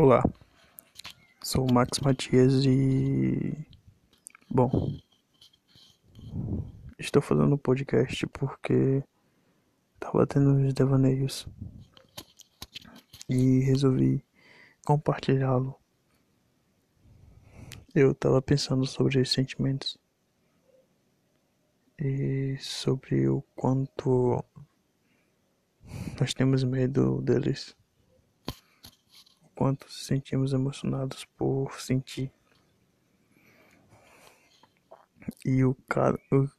Olá, sou o Max Matias e. Bom, estou fazendo um podcast porque estava tendo uns devaneios e resolvi compartilhá-lo. Eu estava pensando sobre os sentimentos e sobre o quanto nós temos medo deles quanto nos sentimos emocionados por sentir e o,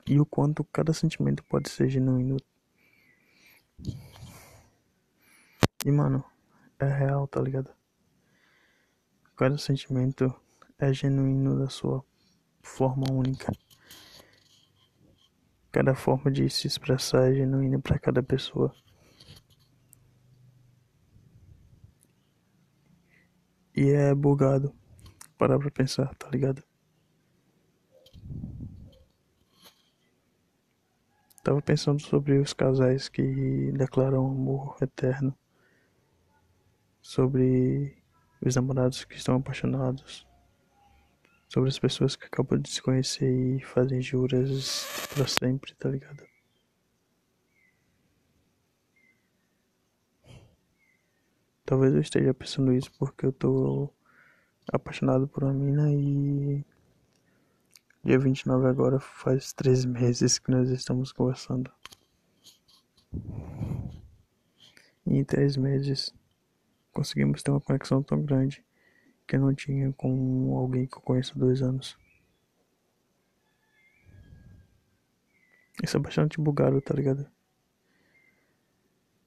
e o quanto cada sentimento pode ser genuíno. E mano, é real, tá ligado? Cada sentimento é genuíno da sua forma única. Cada forma de se expressar é genuína para cada pessoa. E é bugado. Parar pra pensar, tá ligado? Tava pensando sobre os casais que declaram amor eterno. Sobre os namorados que estão apaixonados. Sobre as pessoas que acabam de se conhecer e fazem juras pra sempre, tá ligado? Talvez eu esteja pensando isso porque eu tô apaixonado por uma mina e dia 29 agora faz três meses que nós estamos conversando. E em três meses conseguimos ter uma conexão tão grande que eu não tinha com alguém que eu conheço há dois anos. Isso é bastante bugado, tá ligado?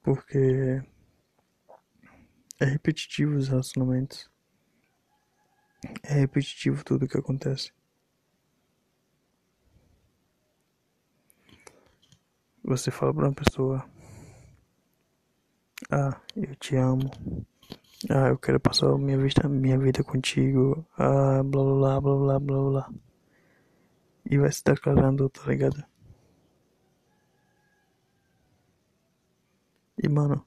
Porque é repetitivo os relacionamentos. É repetitivo tudo que acontece. Você fala pra uma pessoa: Ah, eu te amo. Ah, eu quero passar minha vida, minha vida contigo. Ah, blá blá blá blá blá blá. E vai se declarando, tá ligado? E mano.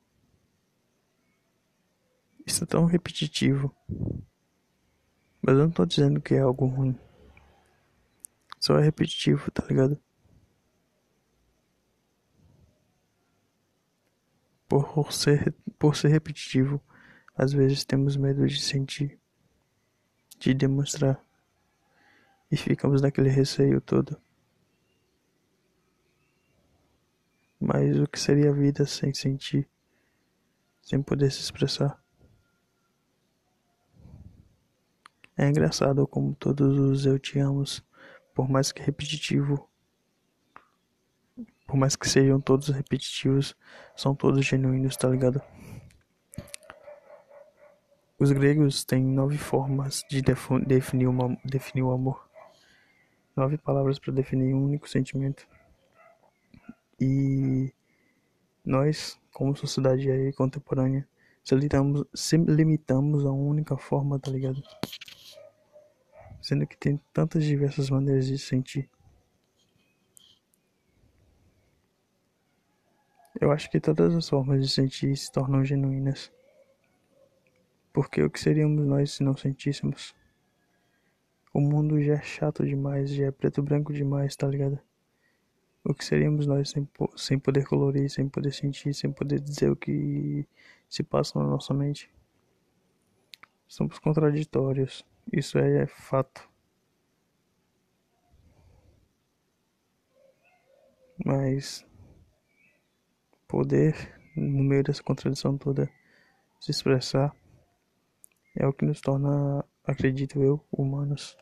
É tão repetitivo. Mas eu não tô dizendo que é algo ruim. Só é repetitivo, tá ligado? Por ser, por ser repetitivo, às vezes temos medo de sentir, de demonstrar. E ficamos naquele receio todo. Mas o que seria a vida sem sentir, sem poder se expressar? É engraçado como todos os eu te amos, por mais que repetitivo, por mais que sejam todos repetitivos, são todos genuínos, tá ligado? Os gregos têm nove formas de definir, uma, definir o amor. Nove palavras para definir um único sentimento. E nós, como sociedade contemporânea, se limitamos, se limitamos a uma única forma, tá ligado? sendo que tem tantas diversas maneiras de sentir. Eu acho que todas as formas de sentir se tornam genuínas. Porque o que seríamos nós se não sentíssemos? O mundo já é chato demais, já é preto branco demais, tá ligado? O que seríamos nós sem, sem poder colorir, sem poder sentir, sem poder dizer o que se passa na nossa mente? Somos contraditórios. Isso é fato. Mas poder, no meio dessa contradição toda, se expressar é o que nos torna, acredito eu, humanos.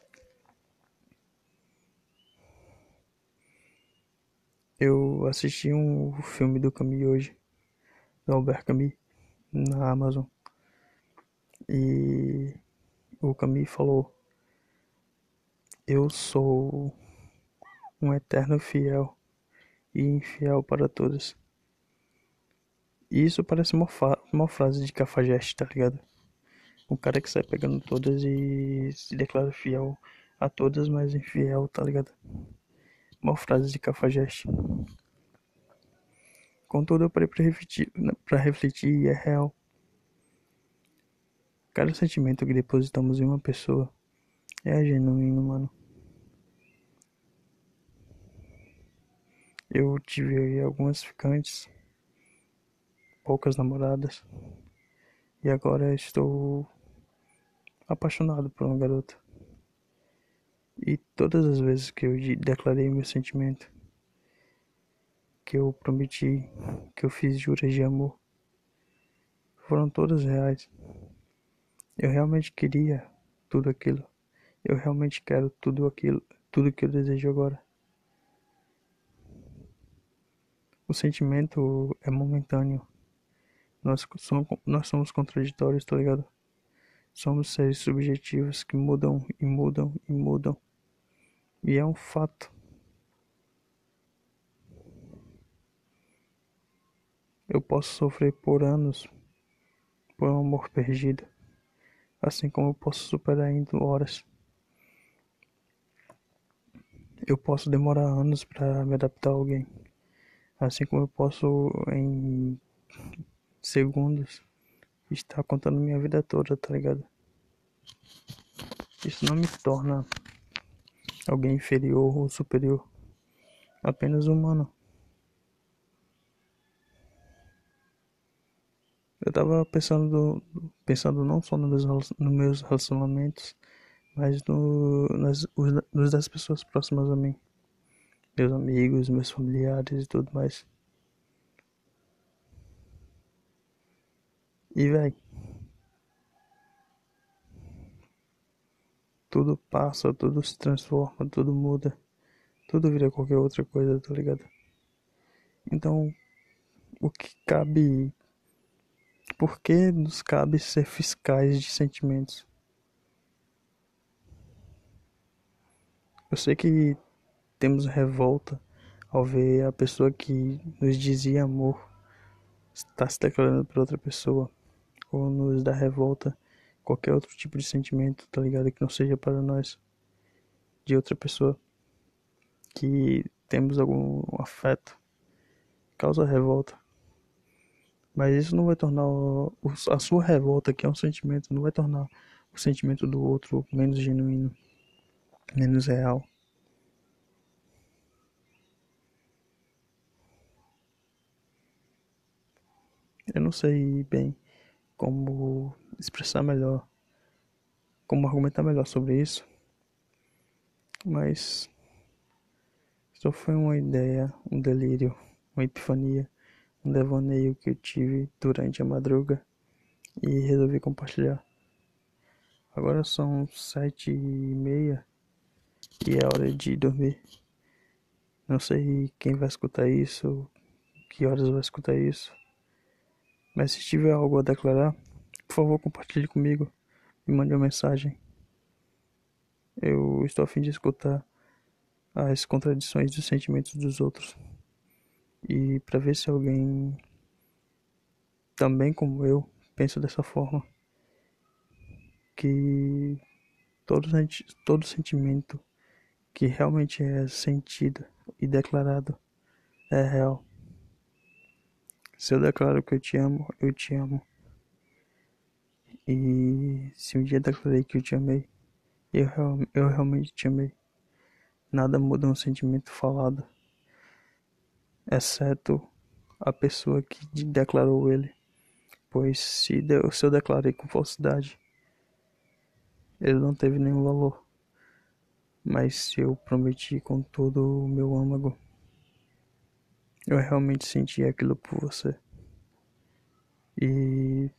Eu assisti um filme do Camus hoje, do Albert Camus, na Amazon. E o Camus falou: Eu sou um eterno fiel e infiel para todos. E isso parece uma, uma frase de cafajeste, tá ligado? O cara que sai pegando todas e se declara fiel a todas, mas infiel, tá ligado? Uma frase de cafajeste. Contudo, eu parei pra refletir, pra refletir e é real. Cada sentimento que depositamos em uma pessoa é genuíno, mano. Eu tive algumas ficantes, poucas namoradas, e agora estou apaixonado por uma garota. E todas as vezes que eu declarei meu sentimento, que eu prometi, que eu fiz juras de amor, foram todas reais. Eu realmente queria tudo aquilo. Eu realmente quero tudo aquilo, tudo que eu desejo agora. O sentimento é momentâneo. Nós somos, nós somos contraditórios, tá ligado? Somos seres subjetivos que mudam e mudam e mudam. E é um fato. Eu posso sofrer por anos por um amor perdido assim como eu posso superar em horas. Eu posso demorar anos para me adaptar a alguém, assim como eu posso em segundos estar contando minha vida toda, tá ligado? Isso não me torna alguém inferior ou superior, apenas humano. Eu tava pensando, pensando não só nos meus, nos meus relacionamentos, mas no, nas, nos das pessoas próximas a mim. Meus amigos, meus familiares e tudo mais. E véi. Tudo passa, tudo se transforma, tudo muda. Tudo vira qualquer outra coisa, tá ligado? Então, o que cabe por que nos cabe ser fiscais de sentimentos? Eu sei que temos revolta ao ver a pessoa que nos dizia amor estar se declarando para outra pessoa, ou nos dá revolta qualquer outro tipo de sentimento, tá ligado? Que não seja para nós, de outra pessoa, que temos algum afeto, causa revolta. Mas isso não vai tornar a sua revolta, que é um sentimento, não vai tornar o sentimento do outro menos genuíno, menos real. Eu não sei bem como expressar melhor, como argumentar melhor sobre isso, mas só foi uma ideia, um delírio, uma epifania um devaneio que eu tive durante a madruga e resolvi compartilhar. Agora são sete e meia e é hora de dormir. Não sei quem vai escutar isso, que horas vai escutar isso. Mas se tiver algo a declarar, por favor compartilhe comigo. Me mande uma mensagem. Eu estou a fim de escutar as contradições dos sentimentos dos outros e para ver se alguém também como eu pensa dessa forma que todo, todo sentimento que realmente é sentido e declarado é real. Se eu declaro que eu te amo, eu te amo. E se um dia declarei que eu te amei, eu, eu realmente te amei. Nada muda um sentimento falado exceto a pessoa que declarou ele, pois se, deu, se eu declarei com falsidade, ele não teve nenhum valor. Mas se eu prometi com todo o meu âmago, eu realmente senti aquilo por você. E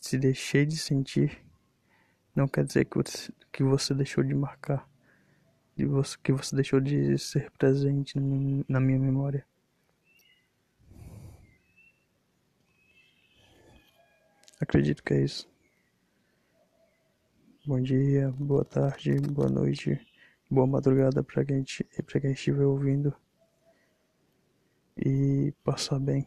se deixei de sentir, não quer dizer que você, que você deixou de marcar, de você, que você deixou de ser presente na minha memória. Acredito que é isso. Bom dia, boa tarde, boa noite, boa madrugada para quem, quem estiver ouvindo. E passar bem.